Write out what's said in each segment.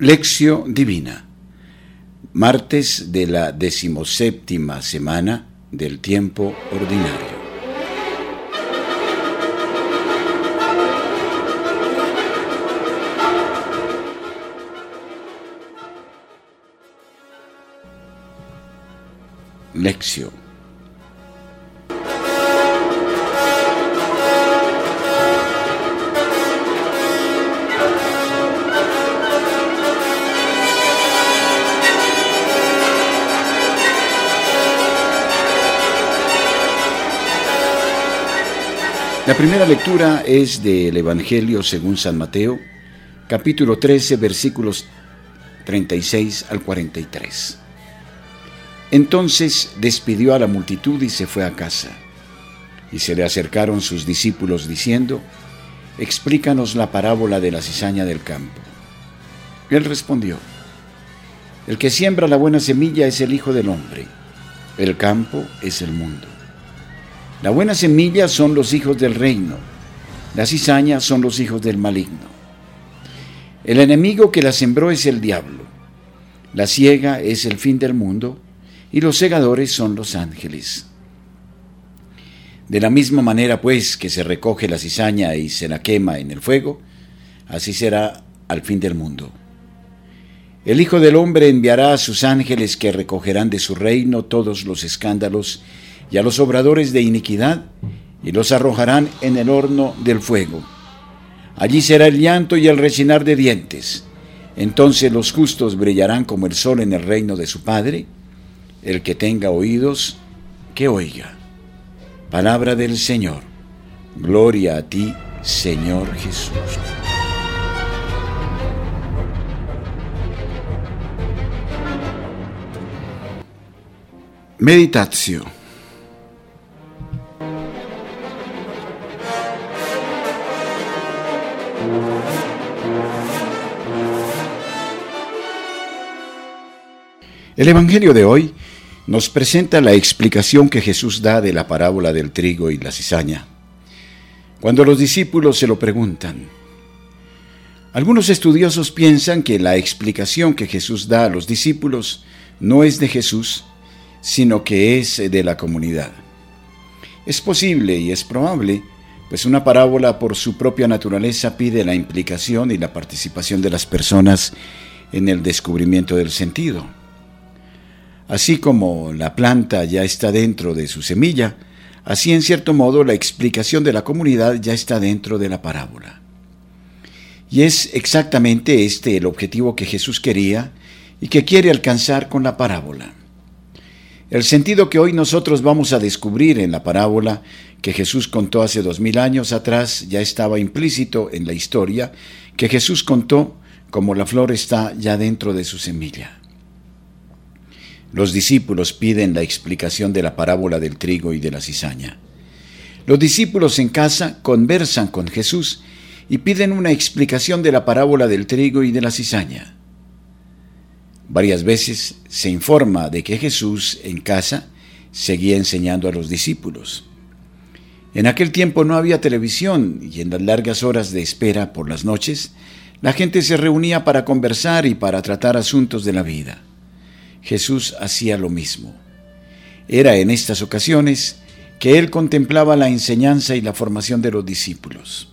Lección Divina. Martes de la decimoséptima semana del tiempo ordinario. La primera lectura es del Evangelio según San Mateo, capítulo 13, versículos 36 al 43. Entonces despidió a la multitud y se fue a casa. Y se le acercaron sus discípulos diciendo, Explícanos la parábola de la cizaña del campo. Él respondió, El que siembra la buena semilla es el Hijo del Hombre, el campo es el mundo. La buena semilla son los hijos del reino, la cizaña son los hijos del maligno. El enemigo que la sembró es el diablo, la ciega es el fin del mundo y los segadores son los ángeles. De la misma manera, pues, que se recoge la cizaña y se la quema en el fuego, así será al fin del mundo. El Hijo del Hombre enviará a sus ángeles que recogerán de su reino todos los escándalos y a los obradores de iniquidad, y los arrojarán en el horno del fuego. Allí será el llanto y el rechinar de dientes. Entonces los justos brillarán como el sol en el reino de su Padre. El que tenga oídos, que oiga. Palabra del Señor. Gloria a ti, Señor Jesús. Meditación El Evangelio de hoy nos presenta la explicación que Jesús da de la parábola del trigo y la cizaña. Cuando los discípulos se lo preguntan, algunos estudiosos piensan que la explicación que Jesús da a los discípulos no es de Jesús, sino que es de la comunidad. Es posible y es probable, pues una parábola por su propia naturaleza pide la implicación y la participación de las personas en el descubrimiento del sentido. Así como la planta ya está dentro de su semilla, así en cierto modo la explicación de la comunidad ya está dentro de la parábola. Y es exactamente este el objetivo que Jesús quería y que quiere alcanzar con la parábola. El sentido que hoy nosotros vamos a descubrir en la parábola que Jesús contó hace dos mil años atrás ya estaba implícito en la historia que Jesús contó como la flor está ya dentro de su semilla. Los discípulos piden la explicación de la parábola del trigo y de la cizaña. Los discípulos en casa conversan con Jesús y piden una explicación de la parábola del trigo y de la cizaña. Varias veces se informa de que Jesús en casa seguía enseñando a los discípulos. En aquel tiempo no había televisión y en las largas horas de espera por las noches, la gente se reunía para conversar y para tratar asuntos de la vida. Jesús hacía lo mismo. Era en estas ocasiones que él contemplaba la enseñanza y la formación de los discípulos.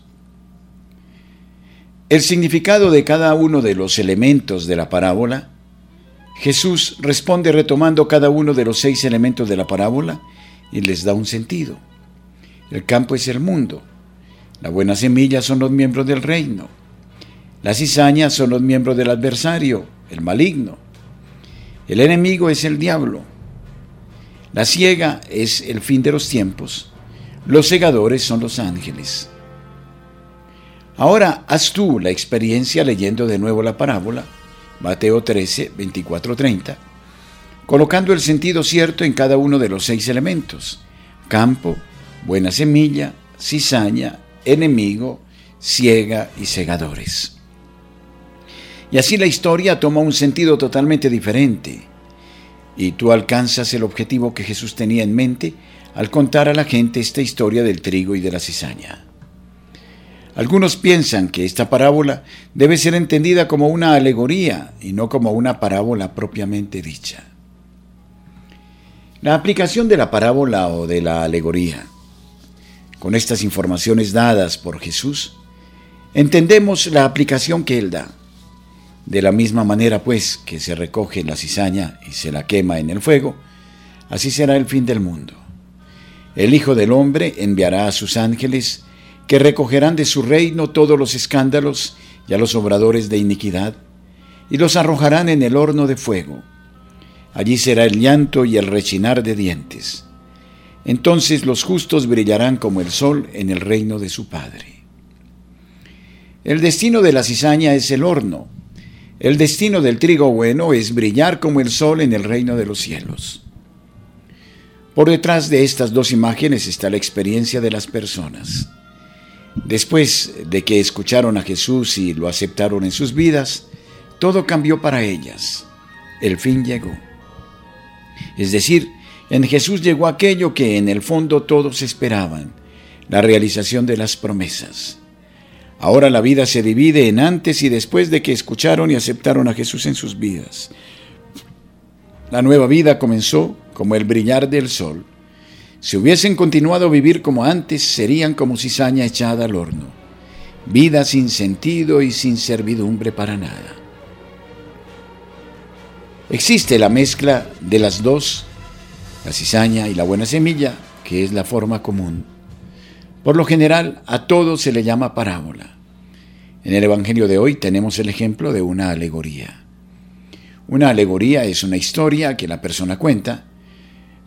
El significado de cada uno de los elementos de la parábola, Jesús responde retomando cada uno de los seis elementos de la parábola y les da un sentido. El campo es el mundo, la buena semilla son los miembros del reino, las cizañas son los miembros del adversario, el maligno, el enemigo es el diablo. La ciega es el fin de los tiempos. Los segadores son los ángeles. Ahora haz tú la experiencia leyendo de nuevo la parábola, Mateo 13, 24, 30, colocando el sentido cierto en cada uno de los seis elementos, campo, buena semilla, cizaña, enemigo, ciega y segadores. Y así la historia toma un sentido totalmente diferente. Y tú alcanzas el objetivo que Jesús tenía en mente al contar a la gente esta historia del trigo y de la cizaña. Algunos piensan que esta parábola debe ser entendida como una alegoría y no como una parábola propiamente dicha. La aplicación de la parábola o de la alegoría. Con estas informaciones dadas por Jesús, entendemos la aplicación que Él da. De la misma manera, pues, que se recoge la cizaña y se la quema en el fuego, así será el fin del mundo. El Hijo del Hombre enviará a sus ángeles que recogerán de su reino todos los escándalos y a los obradores de iniquidad, y los arrojarán en el horno de fuego. Allí será el llanto y el rechinar de dientes. Entonces los justos brillarán como el sol en el reino de su Padre. El destino de la cizaña es el horno. El destino del trigo bueno es brillar como el sol en el reino de los cielos. Por detrás de estas dos imágenes está la experiencia de las personas. Después de que escucharon a Jesús y lo aceptaron en sus vidas, todo cambió para ellas. El fin llegó. Es decir, en Jesús llegó aquello que en el fondo todos esperaban, la realización de las promesas. Ahora la vida se divide en antes y después de que escucharon y aceptaron a Jesús en sus vidas. La nueva vida comenzó como el brillar del sol si hubiesen continuado a vivir como antes, serían como cizaña echada al horno, vida sin sentido y sin servidumbre para nada. Existe la mezcla de las dos, la cizaña y la buena semilla, que es la forma común. Por lo general, a todo se le llama parábola. En el Evangelio de hoy tenemos el ejemplo de una alegoría. Una alegoría es una historia que la persona cuenta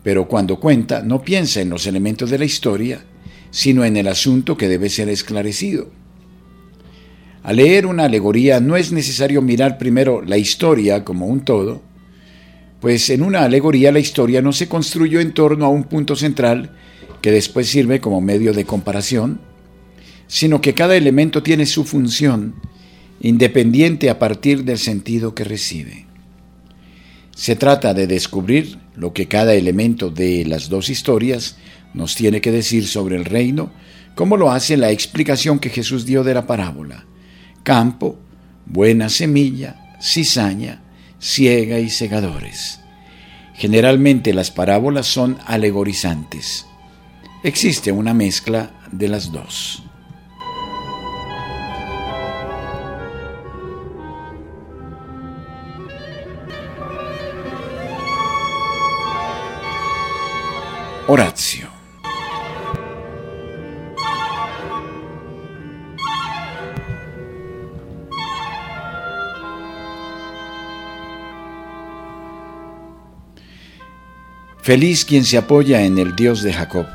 pero cuando cuenta no piensa en los elementos de la historia, sino en el asunto que debe ser esclarecido. Al leer una alegoría no es necesario mirar primero la historia como un todo, pues en una alegoría la historia no se construyó en torno a un punto central que después sirve como medio de comparación, sino que cada elemento tiene su función independiente a partir del sentido que recibe. Se trata de descubrir lo que cada elemento de las dos historias nos tiene que decir sobre el reino, como lo hace la explicación que Jesús dio de la parábola. Campo, buena semilla, cizaña, ciega y segadores. Generalmente las parábolas son alegorizantes. Existe una mezcla de las dos. Horacio. Feliz quien se apoya en el Dios de Jacob,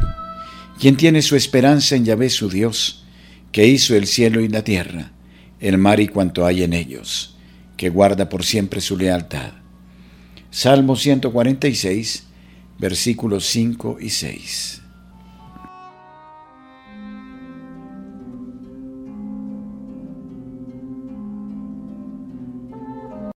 quien tiene su esperanza en Yahvé su Dios, que hizo el cielo y la tierra, el mar y cuanto hay en ellos, que guarda por siempre su lealtad. Salmo 146, versículos 5 y 6.